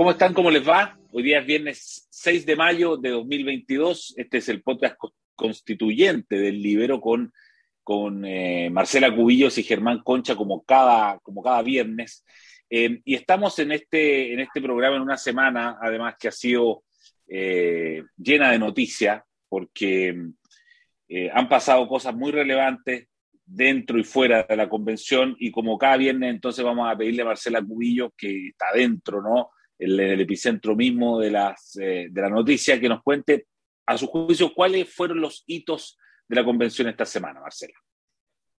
¿Cómo están? ¿Cómo les va? Hoy día es viernes 6 de mayo de 2022. Este es el podcast constituyente del Libero con, con eh, Marcela Cubillos y Germán Concha como cada, como cada viernes. Eh, y estamos en este, en este programa en una semana, además que ha sido eh, llena de noticias, porque han pasado cosas muy relevantes dentro y fuera de la convención y como cada viernes entonces vamos a pedirle a Marcela Cubillos que está dentro, ¿no? En el, epicentro mismo de, las, eh, de la noticia, que nos cuente, a su juicio, cuáles fueron los hitos de la convención esta semana, Marcela.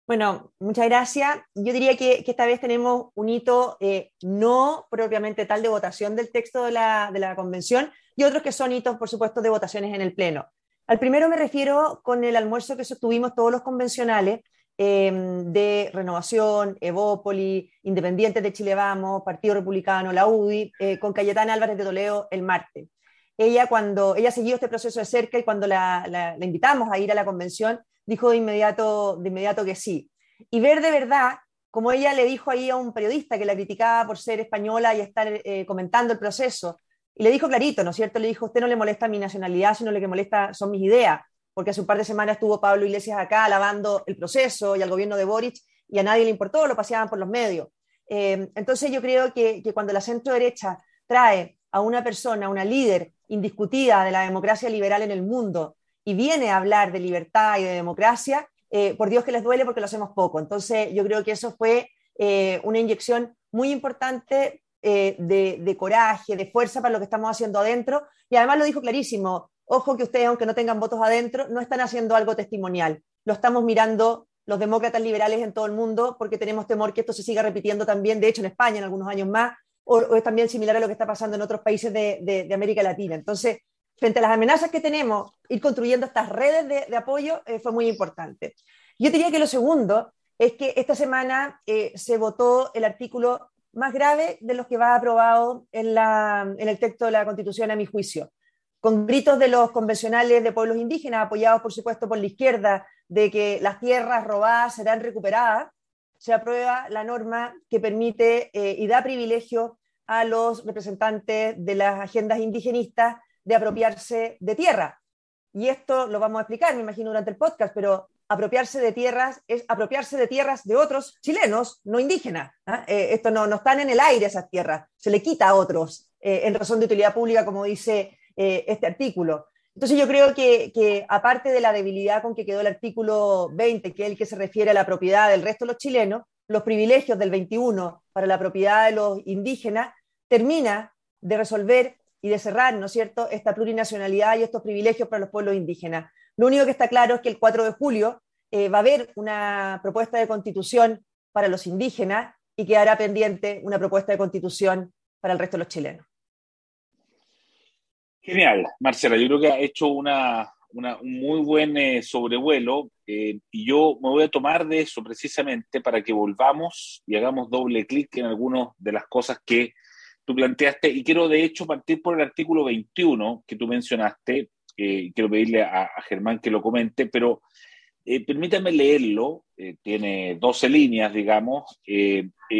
Bueno, muchas gracias. Yo diría que, esta vez tenemos un hito eh, no propiamente tal de votación del texto de la, de la convención y otros que son hitos, por supuesto, de votaciones en el Pleno. Al primero me refiero con el almuerzo que sostuvimos todos los convencionales, Em, de Renovación, Evópoli, Independientes de Chile Vamos, Partido Republicano, la UDI, eh, con Cayetana Álvarez de Toledo el martes. Ella, cuando ella siguió este proceso de cerca y cuando la, invitamos a ir a la convención, dijo de inmediato, de inmediato que sí. Y ver de verdad, como ella le dijo ahí a un periodista que la criticaba por ser española y estar eh, comentando el proceso, y le dijo clarito, ¿no es cierto? Le dijo, usted no le molesta mi nacionalidad, sino lo que molesta son mis ideas porque hace un par de semanas estuvo Pablo Iglesias acá alabando el proceso y al gobierno de Boric y a nadie le importó, lo paseaban por los medios. Eh, entonces yo creo que, cuando la centro derecha trae a una persona, una líder indiscutida de la democracia liberal en el mundo y viene a hablar de libertad y de democracia, eh, por Dios que les duele porque lo hacemos poco. Entonces yo creo que eso fue eh, una inyección muy importante de, de, coraje, de fuerza para lo que estamos haciendo adentro. Y además lo dijo clarísimo, ojo que ustedes, aunque no tengan votos adentro, no están haciendo algo testimonial. Lo estamos mirando los demócratas liberales en todo el mundo porque tenemos temor que esto se siga repitiendo también, de hecho en España en algunos años más, o, es también similar a lo que está pasando en otros países de, América Latina. Entonces, frente a las amenazas que tenemos, ir construyendo estas redes de, apoyo eh, fue muy importante. Yo diría que lo segundo es que esta semana eh, se votó el artículo más grave de los que va aprobado en, en el texto de la Constitución, a mi juicio con gritos de los convencionales de pueblos indígenas, apoyados por supuesto por la izquierda, de que las tierras robadas serán recuperadas, se aprueba la norma que permite eh, y da privilegio a los representantes de las agendas indigenistas de apropiarse de tierra. Y esto lo vamos a explicar, me imagino, durante el podcast, pero apropiarse de tierras es apropiarse de tierras de otros chilenos, no indígenas. ¿ah? Eh, esto no, no están en el aire esas tierras, se le quita a otros eh, en razón de utilidad pública, como dice eh, este artículo. Entonces yo creo que, aparte de la debilidad con que quedó el artículo 20, que es el que se refiere a la propiedad del resto de los chilenos, los privilegios del 21 para la propiedad de los indígenas, termina de resolver y de cerrar, ¿no es cierto?, esta plurinacionalidad y estos privilegios para los pueblos indígenas. Lo único que está claro es que el 4 de julio eh, va a haber una propuesta de constitución para los indígenas y quedará pendiente una propuesta de constitución para el resto de los chilenos. Genial, Marcela, yo creo que ha hecho una, un muy buen eh, sobrevuelo eh, y yo me voy a tomar de eso precisamente para que volvamos y hagamos doble clic en algunas de las cosas que tú planteaste. Y quiero de hecho partir por el artículo 21 que tú mencionaste, eh, quiero pedirle a, Germán que lo comente, pero permítame leerlo, tiene 12 líneas, digamos,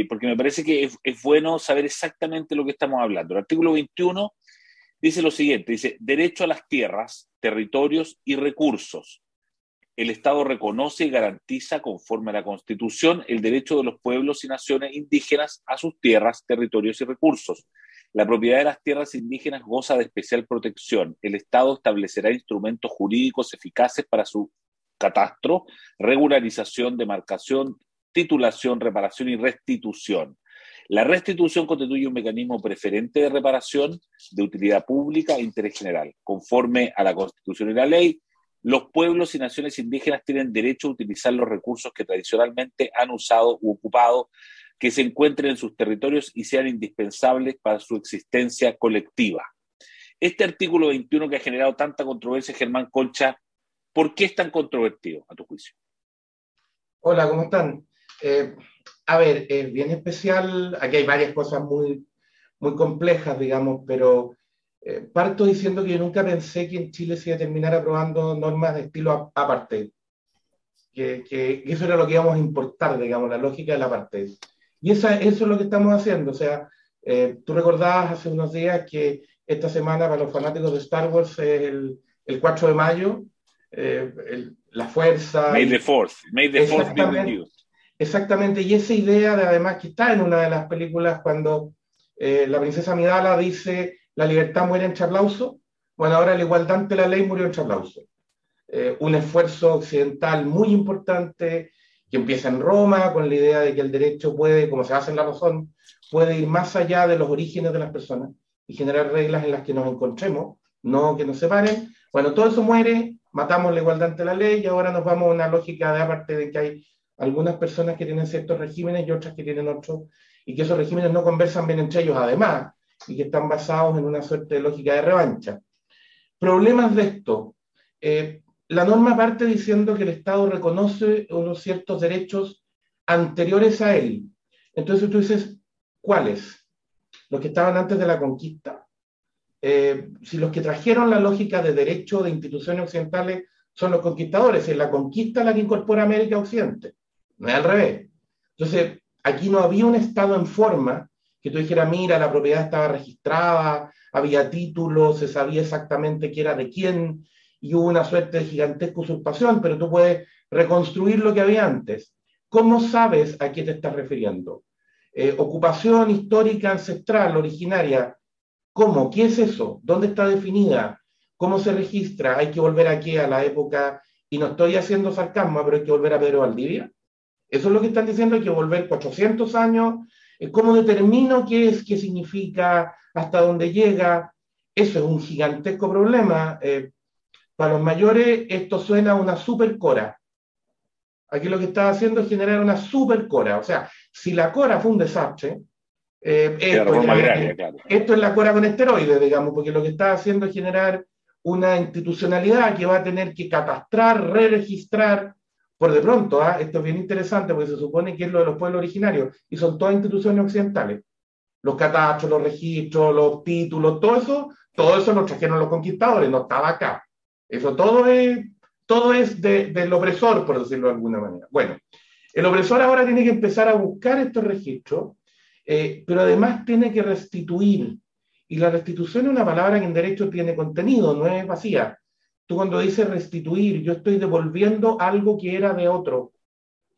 porque me parece que es, es bueno saber exactamente lo que estamos hablando. El artículo 21 dice lo siguiente, dice, derecho a las tierras, territorios y recursos. El Estado reconoce y garantiza, conforme a la Constitución, el derecho de los pueblos y naciones indígenas a sus tierras, territorios y recursos. La propiedad de las tierras indígenas goza de especial protección. El Estado establecerá instrumentos jurídicos eficaces para su catastro, regularización, demarcación, titulación, reparación y restitución. La restitución constituye un mecanismo preferente de reparación de utilidad pública e interés general. Conforme a la Constitución y la ley, los pueblos y naciones indígenas tienen derecho a utilizar los recursos que tradicionalmente han usado u ocupado, que se encuentren en sus territorios y sean indispensables para su existencia colectiva. Este artículo 21 que ha generado tanta controversia, Germán Colcha, ¿por qué es tan controvertido, a tu juicio? Hola, ¿cómo están? Eh, a ver, es bien especial. Aquí hay varias cosas muy, muy complejas, digamos, pero eh, parto diciendo que yo nunca pensé que en Chile se iba a terminar aprobando normas de estilo aparte. Que, que, eso era lo que íbamos a importar, digamos, la lógica del apartheid. Y esa, eso es lo que estamos haciendo. O sea, Eh, tú recordabas hace unos días que esta semana para los fanáticos de Star Wars es el, el 4 de mayo, eh, la fuerza. May the Fourth, May the Fourth be with you. Exactamente, y esa idea de además que está en una de las películas cuando eh, la princesa Midala dice la libertad muere en Chaplauso, bueno, ahora la igualdad ante la ley murió en Chaplauso. Eh, un esfuerzo occidental muy importante que empieza en Roma con la idea de que el derecho puede, como se hace en la razón, puede ir más allá de los orígenes de las personas y generar reglas en las que nos encontremos, no que nos separen. Bueno, todo eso muere, matamos la igualdad ante la ley y ahora nos vamos a una lógica de aparte de que hay algunas personas que tienen ciertos regímenes y otras que tienen otros, y que esos regímenes no conversan bien entre ellos además, y que están basados en una suerte de lógica de revancha. Problemas de esto. Eh, la norma parte diciendo que el Estado reconoce unos ciertos derechos anteriores a él. Entonces tú dices, ¿cuáles? Los que estaban antes de la conquista. Eh, si los que trajeron la lógica de derecho de instituciones occidentales son los conquistadores, es la conquista la que incorpora América Occidente no es al revés. Entonces, aquí no había un Estado en forma que tú dijeras, mira, la propiedad estaba registrada, había títulos, se sabía exactamente quién era de quién, y hubo una suerte de gigantesca usurpación, pero tú puedes reconstruir lo que había antes. ¿Cómo sabes a qué te estás refiriendo? Eh, ocupación histórica ancestral, originaria. ¿Cómo? ¿Qué es eso? ¿Dónde está definida? ¿Cómo se registra? Hay que volver aquí a la época, y no estoy haciendo sarcasmo, pero hay que volver a Pedro Valdivia. Eso es lo que están diciendo, hay que volver 400 años. ¿Cómo determino qué es, qué significa, hasta dónde llega? Eso es un gigantesco problema. Eh, para los mayores esto suena a una supercora. Aquí lo que está haciendo es generar una supercora. O sea, si la cora fue un desastre, eh, esto, es, la cora con esteroides, digamos, porque lo que está haciendo es generar una institucionalidad que va a tener que catastrar, re-registrar, por de pronto, ¿ah? esto es bien interesante porque se supone que es lo de los pueblos originarios y son todas instituciones occidentales. Los catastros, los registros, los títulos, todo eso, todo eso lo trajeron los conquistadores, no estaba acá. Eso todo es, todo es del opresor, por decirlo de alguna manera. Bueno, el opresor ahora tiene que empezar a buscar estos registros, eh, pero además tiene que restituir. Y la restitución es una palabra que en derecho tiene contenido, no es vacía. Tú cuando dices restituir, yo estoy devolviendo algo que era de otro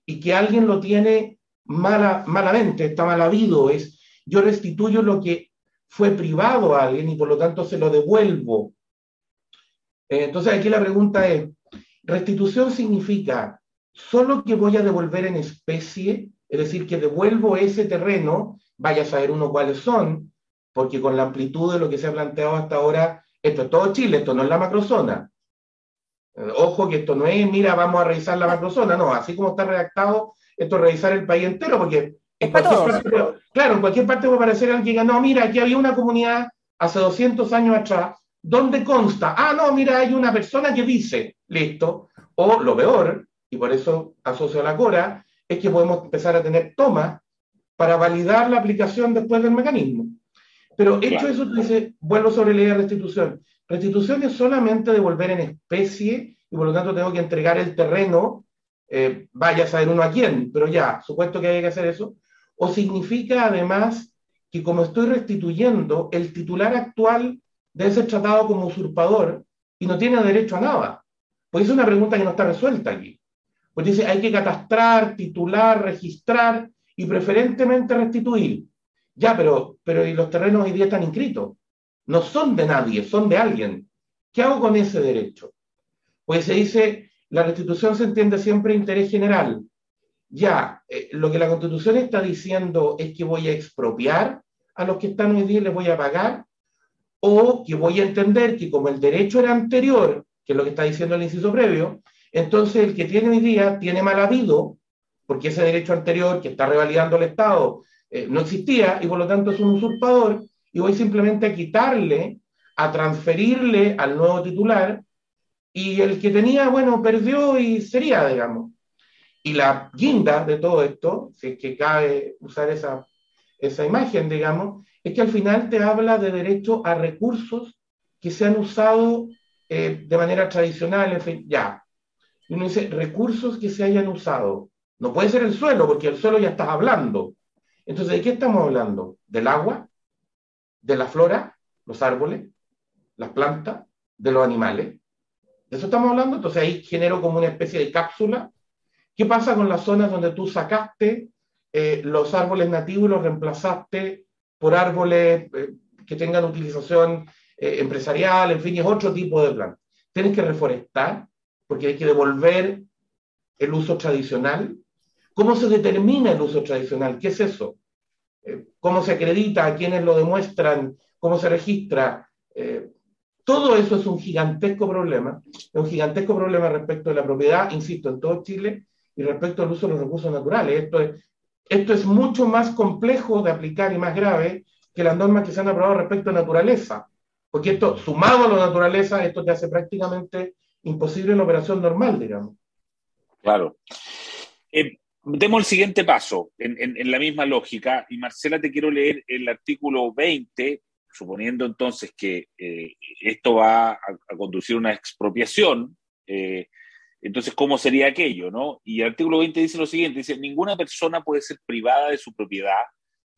y que alguien lo tiene mala, malamente, está mal habido. Es, yo restituyo lo que fue privado a alguien y por lo tanto se lo devuelvo. Eh, entonces aquí la pregunta es, restitución significa solo que voy a devolver en especie, es decir, que devuelvo ese terreno, vaya a saber uno cuáles son, porque con la amplitud de lo que se ha planteado hasta ahora, esto es todo Chile, esto no es la macrozona. Ojo que esto no es, mira, vamos a revisar la macrozona, no, así como está redactado, esto es revisar el país entero, porque en cualquier claro, en cualquier parte puede aparecer alguien que diga, no, mira, aquí había una comunidad hace 200 años atrás, ¿dónde consta? Ah, no, mira, hay una persona que dice, listo, o lo peor, y por eso asocio a la Cora, es que podemos empezar a tener tomas para validar la aplicación después del mecanismo. Pero hecho eso, dice, vuelvo sobre la idea de restitución. Restitución es solamente devolver en especie y por lo tanto tengo que entregar el terreno, eh, vaya a saber uno a quién, pero ya, supuesto que hay que hacer eso. O significa además que como estoy restituyendo, el titular actual debe ser tratado como usurpador y no tiene derecho a nada. Pues es una pregunta que no está resuelta aquí. Pues dice, hay que catastrar, titular, registrar y preferentemente restituir. Ya, pero, pero ¿y los terrenos hoy día están inscritos? No son de nadie, son de alguien. ¿Qué hago con ese derecho? Pues se dice, la restitución se entiende siempre interés general. Ya, eh, lo que la constitución está diciendo es que voy a expropiar a los que están hoy día les voy a pagar, o que voy a entender que como el derecho era anterior, que es lo que está diciendo el inciso previo, entonces el que tiene hoy día tiene mal habido, porque ese derecho anterior que está revalidando el Estado eh, no existía y por lo tanto es un usurpador, y voy simplemente a quitarle, a transferirle al nuevo titular y el que tenía, bueno, perdió y sería, digamos. Y la guinda de todo esto, si es que cabe usar esa, esa imagen, digamos, es que al final te habla de derecho a recursos que se han usado eh, de manera tradicional, en fin, ya. Y uno dice, recursos que se hayan usado. No puede ser el suelo, porque el suelo ya estás hablando. Entonces, ¿de qué estamos hablando? ¿Del agua? De la flora, los árboles, las plantas, de los animales. De eso estamos hablando, entonces ahí genero como una especie de cápsula. ¿Qué pasa con las zonas donde tú sacaste eh, los árboles nativos y los reemplazaste por árboles eh, que tengan utilización eh, empresarial, en fin, es otro tipo de plan. Tienes que reforestar, porque hay que devolver el uso tradicional. ¿Cómo se determina el uso tradicional? ¿Qué es eso? Eh, ¿Cómo se acredita? ¿A quiénes lo demuestran? ¿Cómo se registra? Eh, todo eso es un gigantesco problema, es un gigantesco problema respecto de la propiedad, insisto, en todo Chile y respecto al uso de los recursos naturales. Esto es, esto es mucho más complejo de aplicar y más grave que las normas que se han aprobado respecto a naturaleza, porque esto, sumado a la naturaleza, esto te hace prácticamente imposible la operación normal, digamos. Claro. Eh, demos el siguiente paso en, la misma lógica. Y Marcela, te quiero leer el artículo 20, suponiendo entonces que eh, esto va a, conducir a una expropiación. Eh, entonces, ¿cómo sería aquello? ¿no? Y el artículo 20 dice lo siguiente, dice, ninguna persona puede ser privada de su propiedad,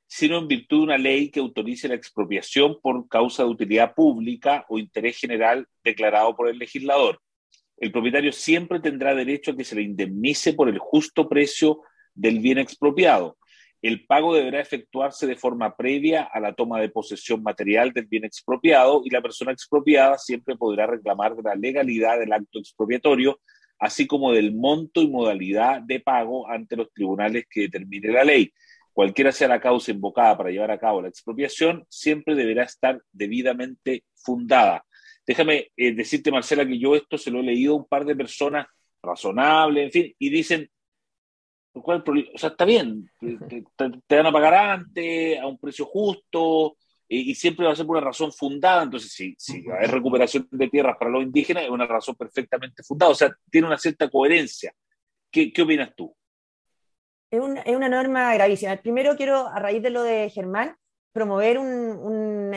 sino en virtud de una ley que autorice la expropiación por causa de utilidad pública o interés general declarado por el legislador el propietario siempre tendrá derecho a que se le indemnice por el justo precio del bien expropiado. El pago deberá efectuarse de forma previa a la toma de posesión material del bien expropiado y la persona expropiada siempre podrá reclamar la legalidad del acto expropiatorio, así como del monto y modalidad de pago ante los tribunales que determine la ley. Cualquiera sea la causa invocada para llevar a cabo la expropiación, siempre deberá estar debidamente fundada. Déjame eh, decirte, Marcela, que yo esto se lo he leído a un par de personas razonables, en fin, y dicen, ¿cuál o sea, está bien, te, van a pagar antes, a un precio justo, y, siempre va a ser por una razón fundada, entonces si, si hay recuperación de tierras para los indígenas, es una razón perfectamente fundada, o sea, tiene una cierta coherencia. ¿Qué, qué opinas tú? Es, es una norma gravísima. Primero quiero, a raíz de lo de Germán, promover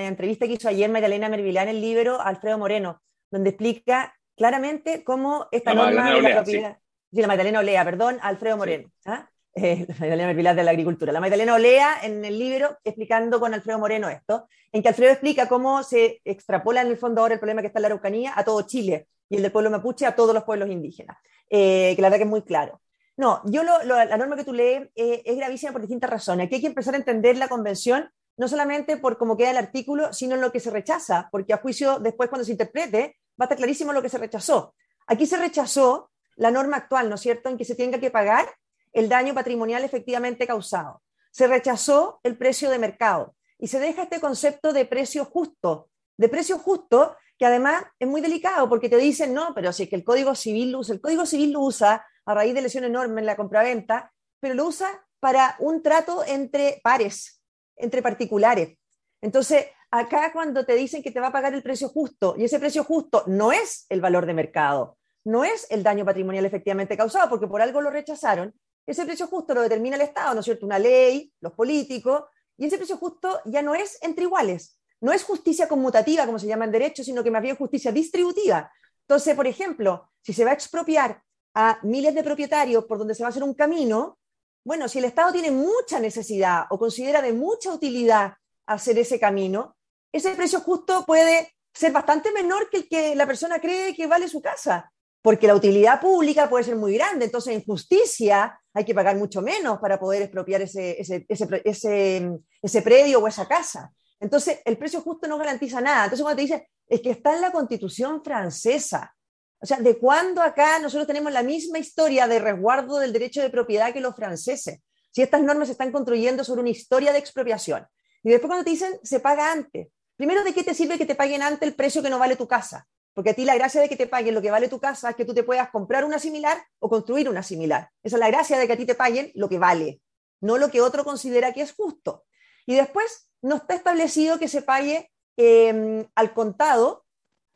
una entrevista que hizo ayer Magdalena Mervilán en el libro Alfredo Moreno, donde explica claramente cómo esta norma de la propiedad. Sí. la Magdalena Olea, perdón, Alfredo Moreno. ¿ah? Eh, la Magdalena Mervilán de la agricultura. La Magdalena Olea en el libro explicando con Alfredo Moreno esto, en que Alfredo explica cómo se extrapola en el fondo ahora el problema que está en la Araucanía a todo Chile y el del pueblo mapuche a todos los pueblos indígenas, eh, que la verdad que es muy claro. No, yo la norma que tú lees eh, es gravísima por distintas razones. Aquí hay que empezar a entender la convención no solamente por cómo queda el artículo, sino en lo que se rechaza, porque a juicio después cuando se interprete va a estar clarísimo lo que se rechazó. Aquí se rechazó la norma actual, ¿no es cierto?, en que se tenga que pagar el daño patrimonial efectivamente causado. Se rechazó el precio de mercado y se deja este concepto de precio justo, de precio justo que además es muy delicado porque te dicen, no, pero si es que el Código Civil lo usa, el Código Civil lo usa a raíz de lesión enorme en la compraventa, pero lo usa para un trato entre pares, entre particulares. Entonces, acá cuando te dicen que te va a pagar el precio justo, y ese precio justo no es el valor de mercado, no es el daño patrimonial efectivamente causado, porque por algo lo rechazaron, ese precio justo lo determina el Estado, ¿no es cierto? Una ley, los políticos, y ese precio justo ya no es entre iguales, no es justicia conmutativa, como se llama en derecho, sino que más bien justicia distributiva. Entonces, por ejemplo, si se va a expropiar a miles de propietarios por donde se va a hacer un camino, bueno, si el Estado tiene mucha necesidad o considera de mucha utilidad hacer ese camino, ese precio justo puede ser bastante menor que el que la persona cree que vale su casa, porque la utilidad pública puede ser muy grande, entonces en justicia hay que pagar mucho menos para poder expropiar ese, ese, ese, ese predio o esa casa. Entonces, el precio justo no garantiza nada. Entonces, cuando te dice, es que está en la constitución francesa, o sea, ¿de cuándo acá nosotros tenemos la misma historia de resguardo del derecho de propiedad que los franceses? Si estas normas se están construyendo sobre una historia de expropiación. Y después cuando te dicen, se paga antes. Primero, ¿de qué te sirve que te paguen antes el precio que no vale tu casa? Porque a ti la gracia de que te paguen lo que vale tu casa es que tú te puedas comprar una similar o construir una similar. Esa es la gracia de que a ti te paguen lo que vale, no lo que otro considera que es justo. Y después, no está establecido que se pague em, al contado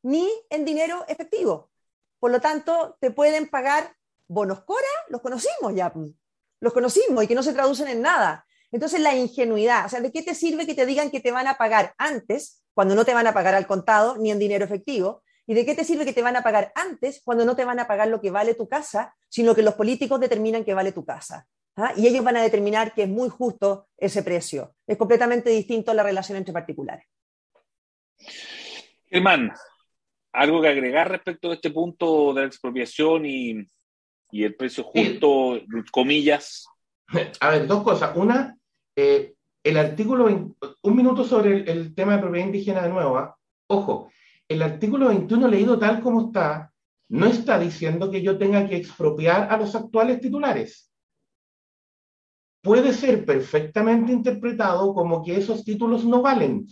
ni en dinero efectivo. Por lo tanto, te pueden pagar bonos Cora, los conocimos ya, pues. los conocimos y que no se traducen en nada. Entonces, la ingenuidad, o sea, ¿de qué te sirve que te digan que te van a pagar antes, cuando no te van a pagar al contado ni en dinero efectivo? ¿Y de qué te sirve que te van a pagar antes, cuando no te van a pagar lo que vale tu casa, sino que los políticos determinan que vale tu casa? ¿ah? Y ellos van a determinar que es muy justo ese precio. Es completamente distinto la relación entre particulares. Germán, ¿algo que agregar respecto de este punto de la expropiación y, el precio justo, comillas? A ver, dos cosas. Una, eh, el artículo, un minuto sobre el, tema de propiedad indígena de nuevo. ¿ah? Ojo, el artículo 21 leído tal como está, no está diciendo que yo tenga que expropiar a los actuales titulares. Puede ser perfectamente interpretado como que esos títulos no valen,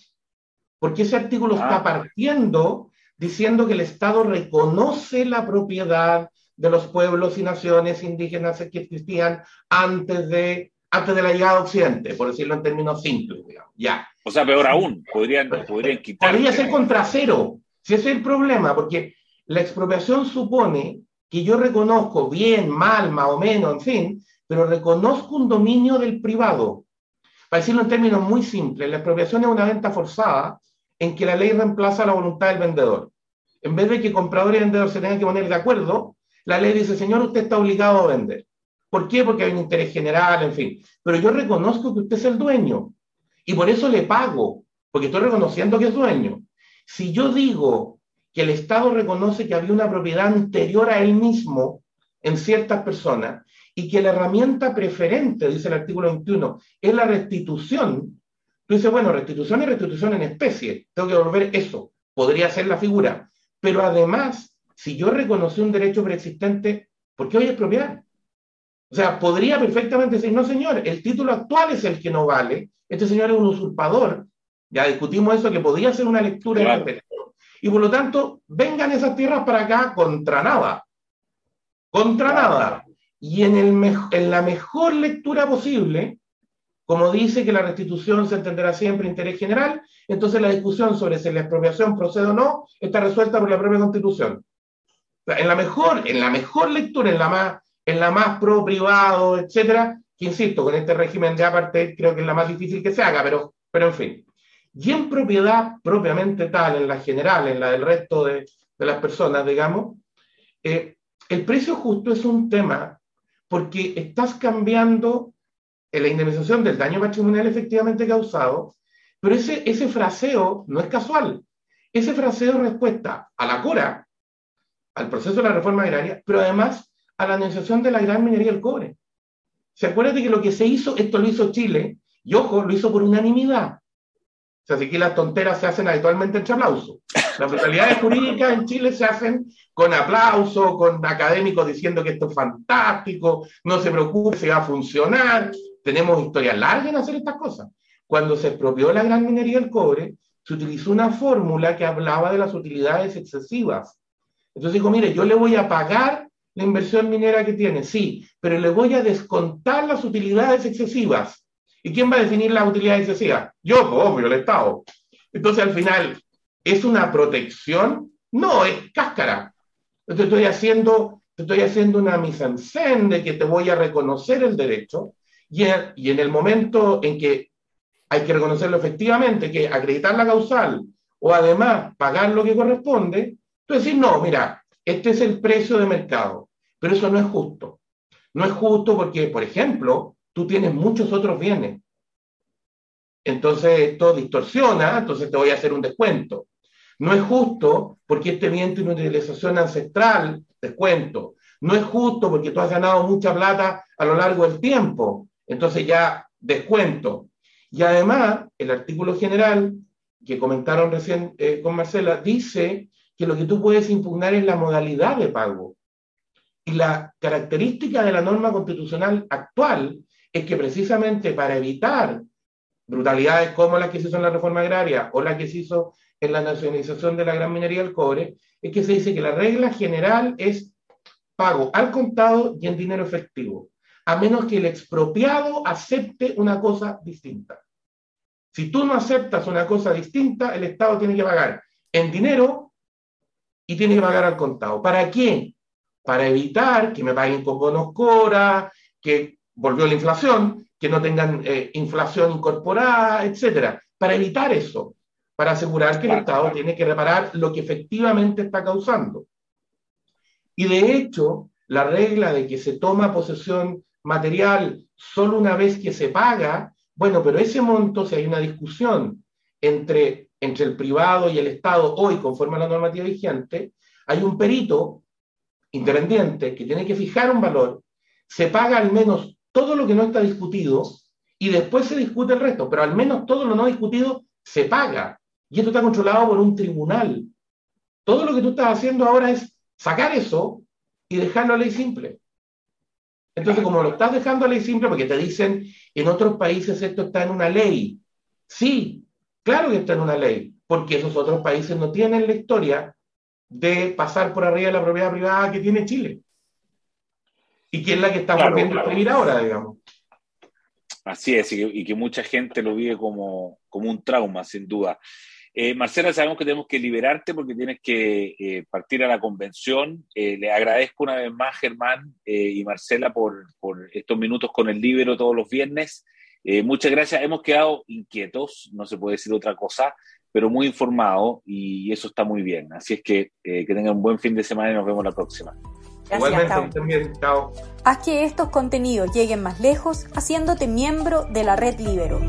porque ese artículo está ah. partiendo diciendo que el Estado reconoce la propiedad de los pueblos y naciones indígenas que existían antes de antes de la llegada a Occidente, por decirlo en términos simples, digamos. Ya. O sea, peor aún, podrían, podrían quitar. Podría ser contra cero, si ese es el problema, porque la expropiación supone que yo reconozco bien, mal, más o menos, en fin, pero reconozco un dominio del privado. Para decirlo en términos muy simples, la expropiación es una venta forzada en que la ley reemplaza la voluntad del vendedor. En vez de que comprador y vendedor se tengan que poner de acuerdo, la ley dice, señor, usted está obligado a vender. ¿Por qué? Porque hay un interés general, en fin. Pero yo reconozco que usted es el dueño y por eso le pago, porque estoy reconociendo que es dueño. Si yo digo que el Estado reconoce que había una propiedad anterior a él mismo en ciertas personas y que la herramienta preferente, dice el artículo 21, es la restitución, tú dices, bueno, restitución y restitución en especie, tengo que devolver eso, podría ser la figura. Pero además, si yo reconocí un derecho preexistente, ¿por qué voy a expropiar? O sea, podría perfectamente decir, no señor, el título actual es el que no vale, este señor es un usurpador, ya discutimos eso, que podría ser una lectura Y por lo tanto, vengan esas tierras para acá contra nada, contra nada. Y en, el en la mejor lectura posible, como dice que la restitución se entenderá siempre interés general, entonces la discusión sobre si la expropiación procede o no está resuelta por la propia Constitución. En la mejor, en la mejor lectura, en la más en la más pro privado, etcétera, que insisto, con este régimen de apartheid creo que es la más difícil que se haga, pero, pero en fin. Y en propiedad propiamente tal, en la general, en la del resto de, de las personas, digamos, eh, el precio justo es un tema porque estás cambiando la indemnización del daño patrimonial efectivamente causado, pero ese, ese fraseo no es casual. Ese fraseo es respuesta a la cura, al proceso de la reforma agraria, pero además a la negociación de la gran minería del cobre. ¿Se acuerdan de que lo que se hizo, esto lo hizo Chile, y ojo, lo hizo por unanimidad? O sea, así que las tonteras se hacen habitualmente entre aplauso. Las brutalidades jurídicas en Chile se hacen con aplauso, con académicos diciendo que esto es fantástico, no se preocupe, se va a funcionar. Tenemos historias largas en hacer estas cosas. Cuando se expropió la gran minería del cobre, se utilizó una fórmula que hablaba de las utilidades excesivas. Entonces dijo, mire, yo le voy a pagar la inversión minera que tiene, sí, pero le voy a descontar las utilidades excesivas. ¿Y quién va a definir las utilidades excesivas? Yo, pues, obvio, el Estado. Entonces, al final, ¿es una protección? No, es cáscara. Entonces, estoy haciendo, estoy haciendo una mise en scène de que te voy a reconocer el derecho y, en el momento en que hay que reconocerlo efectivamente, que acreditar la causal o además pagar lo que corresponde, tú decís, no, mira, este es el precio de mercado, pero eso no es justo. No es justo porque, por ejemplo, tú tienes muchos otros bienes. Entonces esto distorsiona, entonces te voy a hacer un descuento. No es justo porque este bien tiene una utilización ancestral, descuento. No es justo porque tú has ganado mucha plata a lo largo del tiempo, entonces ya descuento. Y además, el artículo general que comentaron recién eh, con Marcela dice que lo que tú puedes impugnar es la modalidad de pago. Y la característica de la norma constitucional actual es que precisamente para evitar brutalidades como las que se hizo en la reforma agraria o las que se hizo en la nacionalización de la gran minería del cobre, es que se dice que la regla general es pago al contado y en dinero efectivo, a menos que el expropiado acepte una cosa distinta. Si tú no aceptas una cosa distinta, el Estado tiene que pagar en dinero y tiene que pagar al contado. ¿Para qué? Para evitar que me paguen con bonos Cora, que volvió la inflación, que no tengan eh, inflación incorporada, etcétera. Para evitar eso, para asegurar que el Estado tiene que reparar lo que efectivamente está causando. Y de hecho, la regla de que se toma posesión material solo una vez que se paga, bueno, pero ese monto, si hay una discusión entre entre el privado y el Estado hoy, conforme a la normativa vigente, hay un perito independiente que tiene que fijar un valor, se paga al menos todo lo que no está discutido y después se discute el resto, pero al menos todo lo no discutido se paga. Y esto está controlado por un tribunal. Todo lo que tú estás haciendo ahora es sacar eso y dejarlo a ley simple. Entonces, como lo estás dejando a ley simple, porque te dicen, en otros países esto está en una ley. Sí, claro que está en una ley, porque esos otros países no tienen la historia de pasar por arriba de la propiedad privada que tiene Chile. Y que es la que estamos viendo escribir ahora, digamos. Así es, y que, mucha gente lo vive como, como un trauma, sin duda. Eh, Marcela, sabemos que tenemos que liberarte porque tienes que eh, partir a la convención. Eh, le agradezco una vez más, Germán y Marcela, por, por, estos minutos con el Libero todos los viernes. muchas gracias. Hemos quedado inquietos, no se puede decir otra cosa, pero muy informados y eso está muy bien. Así es que que tengan un buen fin de semana y nos vemos la próxima. Igualmente, también. Chao. Haz que estos contenidos lleguen más lejos haciéndote miembro de la red Libero.